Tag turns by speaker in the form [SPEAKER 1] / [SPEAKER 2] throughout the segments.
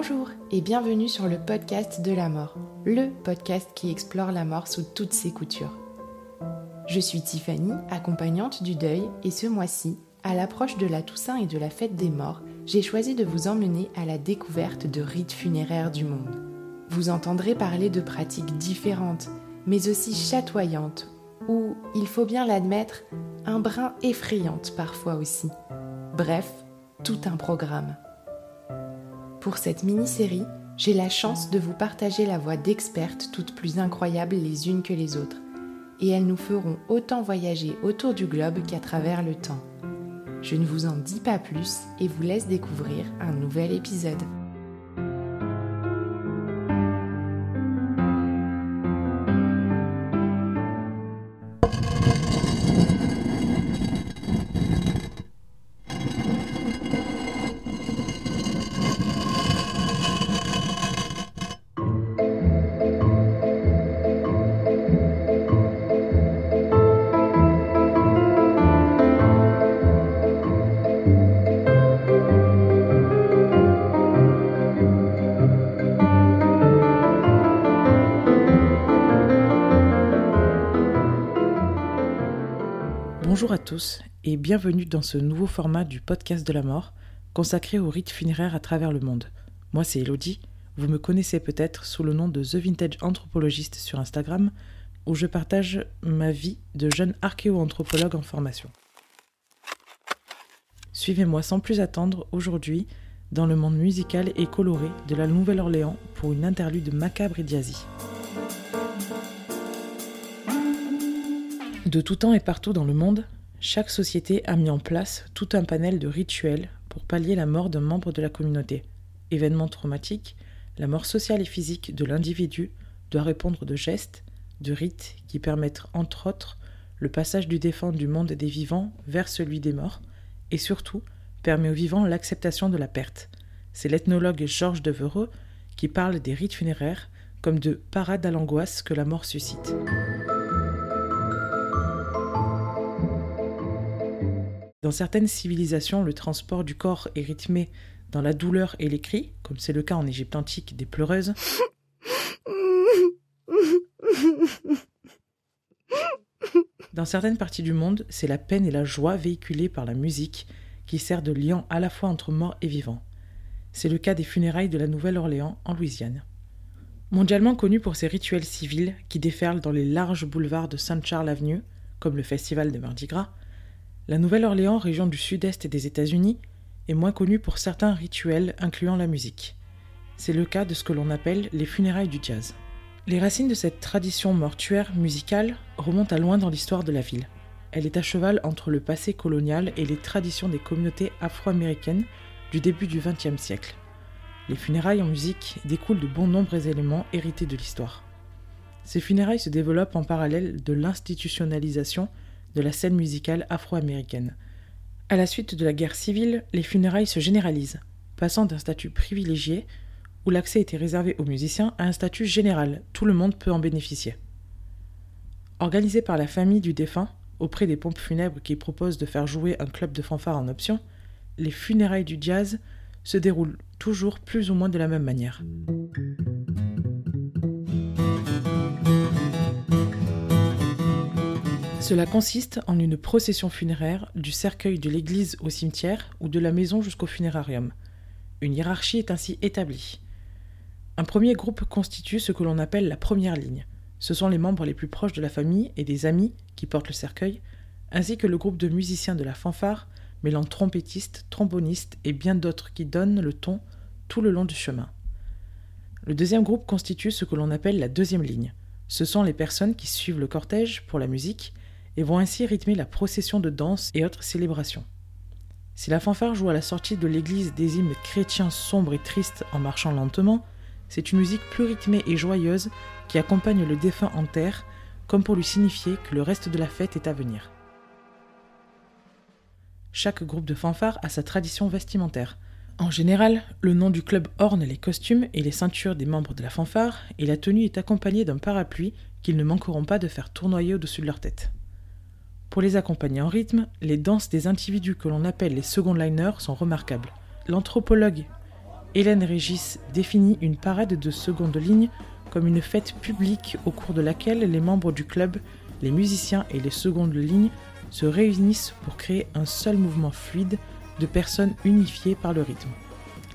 [SPEAKER 1] Bonjour et bienvenue sur le podcast de la mort, le podcast qui explore la mort sous toutes ses coutures. Je suis Tiffany, accompagnante du deuil, et ce mois-ci, à l'approche de la Toussaint et de la fête des morts, j'ai choisi de vous emmener à la découverte de rites funéraires du monde. Vous entendrez parler de pratiques différentes, mais aussi chatoyantes, ou, il faut bien l'admettre, un brin effrayantes parfois aussi. Bref, tout un programme. Pour cette mini-série, j'ai la chance de vous partager la voix d'expertes toutes plus incroyables les unes que les autres, et elles nous feront autant voyager autour du globe qu'à travers le temps. Je ne vous en dis pas plus et vous laisse découvrir un nouvel épisode.
[SPEAKER 2] Bonjour à tous et bienvenue dans ce nouveau format du podcast de la mort consacré aux rites funéraires à travers le monde. Moi c'est Elodie, vous me connaissez peut-être sous le nom de The Vintage Anthropologiste sur Instagram où je partage ma vie de jeune archéo-anthropologue en formation. Suivez-moi sans plus attendre aujourd'hui dans le monde musical et coloré de la Nouvelle-Orléans pour une interlude macabre et d'Asie. De tout temps et partout dans le monde, chaque société a mis en place tout un panel de rituels pour pallier la mort d'un membre de la communauté. Événement traumatique, la mort sociale et physique de l'individu doit répondre de gestes, de rites qui permettent entre autres le passage du défunt du monde des vivants vers celui des morts, et surtout permet aux vivants l'acceptation de la perte. C'est l'ethnologue Georges Devereux qui parle des rites funéraires comme de parades à l'angoisse que la mort suscite. Dans certaines civilisations, le transport du corps est rythmé dans la douleur et les cris, comme c'est le cas en Égypte antique des pleureuses. Dans certaines parties du monde, c'est la peine et la joie véhiculées par la musique qui sert de lien à la fois entre morts et vivants. C'est le cas des funérailles de la Nouvelle-Orléans en Louisiane. Mondialement connu pour ses rituels civils qui déferlent dans les larges boulevards de Saint Charles Avenue, comme le festival de Mardi Gras, la Nouvelle-Orléans, région du sud-est des États-Unis, est moins connue pour certains rituels incluant la musique. C'est le cas de ce que l'on appelle les funérailles du jazz. Les racines de cette tradition mortuaire musicale remontent à loin dans l'histoire de la ville. Elle est à cheval entre le passé colonial et les traditions des communautés afro-américaines du début du XXe siècle. Les funérailles en musique découlent de bon nombreux éléments hérités de l'histoire. Ces funérailles se développent en parallèle de l'institutionnalisation de la scène musicale afro-américaine. À la suite de la guerre civile, les funérailles se généralisent, passant d'un statut privilégié, où l'accès était réservé aux musiciens, à un statut général, tout le monde peut en bénéficier. Organisé par la famille du défunt, auprès des pompes funèbres qui proposent de faire jouer un club de fanfare en option, les funérailles du jazz se déroulent toujours plus ou moins de la même manière. Cela consiste en une procession funéraire du cercueil de l'église au cimetière ou de la maison jusqu'au funérarium. Une hiérarchie est ainsi établie. Un premier groupe constitue ce que l'on appelle la première ligne. Ce sont les membres les plus proches de la famille et des amis qui portent le cercueil, ainsi que le groupe de musiciens de la fanfare, mêlant trompettistes, trombonistes et bien d'autres qui donnent le ton tout le long du chemin. Le deuxième groupe constitue ce que l'on appelle la deuxième ligne. Ce sont les personnes qui suivent le cortège pour la musique et vont ainsi rythmer la procession de danse et autres célébrations. Si la fanfare joue à la sortie de l'église des hymnes chrétiens sombres et tristes en marchant lentement, c'est une musique plus rythmée et joyeuse qui accompagne le défunt en terre, comme pour lui signifier que le reste de la fête est à venir. Chaque groupe de fanfare a sa tradition vestimentaire. En général, le nom du club orne les costumes et les ceintures des membres de la fanfare, et la tenue est accompagnée d'un parapluie qu'ils ne manqueront pas de faire tournoyer au-dessus de leur tête. Pour les accompagner en rythme, les danses des individus que l'on appelle les second liners sont remarquables. L'anthropologue Hélène Régis définit une parade de seconde ligne comme une fête publique au cours de laquelle les membres du club, les musiciens et les secondes lignes se réunissent pour créer un seul mouvement fluide de personnes unifiées par le rythme.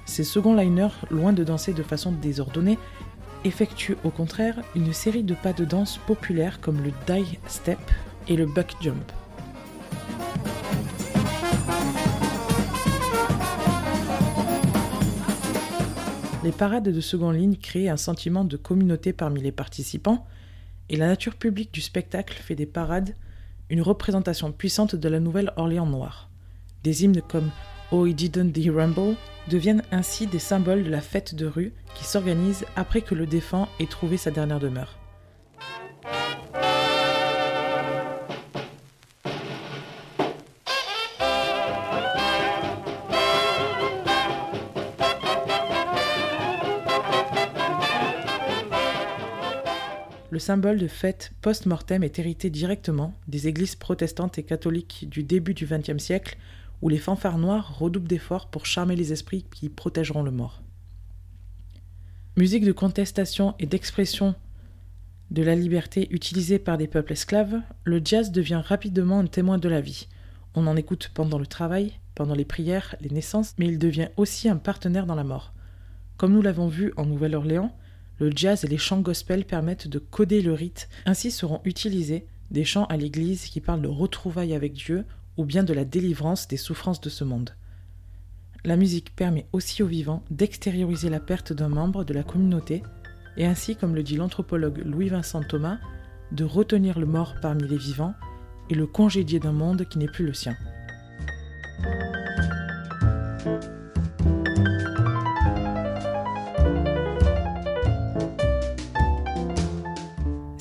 [SPEAKER 2] Ces second liners, loin de danser de façon désordonnée, effectuent au contraire une série de pas de danse populaires comme le die step et le buck jump. Les parades de seconde ligne créent un sentiment de communauté parmi les participants, et la nature publique du spectacle fait des parades une représentation puissante de la Nouvelle-Orléans noire. Des hymnes comme Oh He Didn't the Rumble deviennent ainsi des symboles de la fête de rue qui s'organise après que le défunt ait trouvé sa dernière demeure. Le symbole de fête post-mortem est hérité directement des églises protestantes et catholiques du début du XXe siècle, où les fanfares noirs redoublent d'efforts pour charmer les esprits qui protégeront le mort. Musique de contestation et d'expression de la liberté utilisée par des peuples esclaves, le jazz devient rapidement un témoin de la vie. On en écoute pendant le travail, pendant les prières, les naissances, mais il devient aussi un partenaire dans la mort. Comme nous l'avons vu en Nouvelle-Orléans, le jazz et les chants gospel permettent de coder le rite. Ainsi seront utilisés des chants à l'église qui parlent de retrouvailles avec Dieu ou bien de la délivrance des souffrances de ce monde. La musique permet aussi aux vivants d'extérioriser la perte d'un membre de la communauté et ainsi, comme le dit l'anthropologue Louis-Vincent Thomas, de retenir le mort parmi les vivants et le congédier d'un monde qui n'est plus le sien.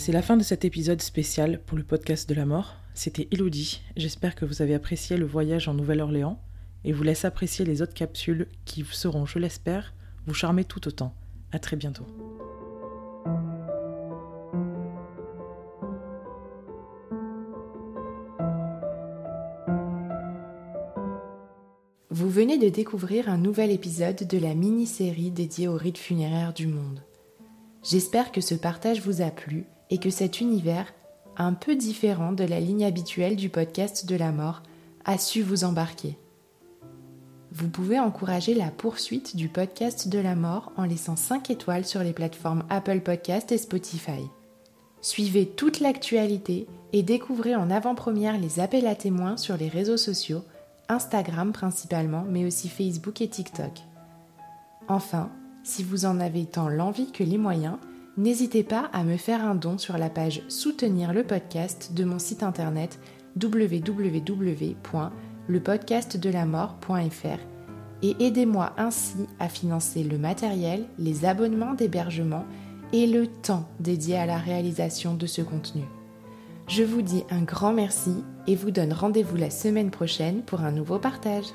[SPEAKER 2] C'est la fin de cet épisode spécial pour le podcast de la mort. C'était Elodie. J'espère que vous avez apprécié le voyage en Nouvelle-Orléans et vous laisse apprécier les autres capsules qui seront, je l'espère, vous charmer tout autant. À très bientôt.
[SPEAKER 1] Vous venez de découvrir un nouvel épisode de la mini-série dédiée aux rites funéraires du monde. J'espère que ce partage vous a plu et que cet univers, un peu différent de la ligne habituelle du podcast de la mort, a su vous embarquer. Vous pouvez encourager la poursuite du podcast de la mort en laissant 5 étoiles sur les plateformes Apple Podcast et Spotify. Suivez toute l'actualité et découvrez en avant-première les appels à témoins sur les réseaux sociaux, Instagram principalement, mais aussi Facebook et TikTok. Enfin, si vous en avez tant l'envie que les moyens, n'hésitez pas à me faire un don sur la page Soutenir le podcast de mon site internet www.lepodcastdelamort.fr et aidez-moi ainsi à financer le matériel, les abonnements d'hébergement et le temps dédié à la réalisation de ce contenu. Je vous dis un grand merci et vous donne rendez-vous la semaine prochaine pour un nouveau partage.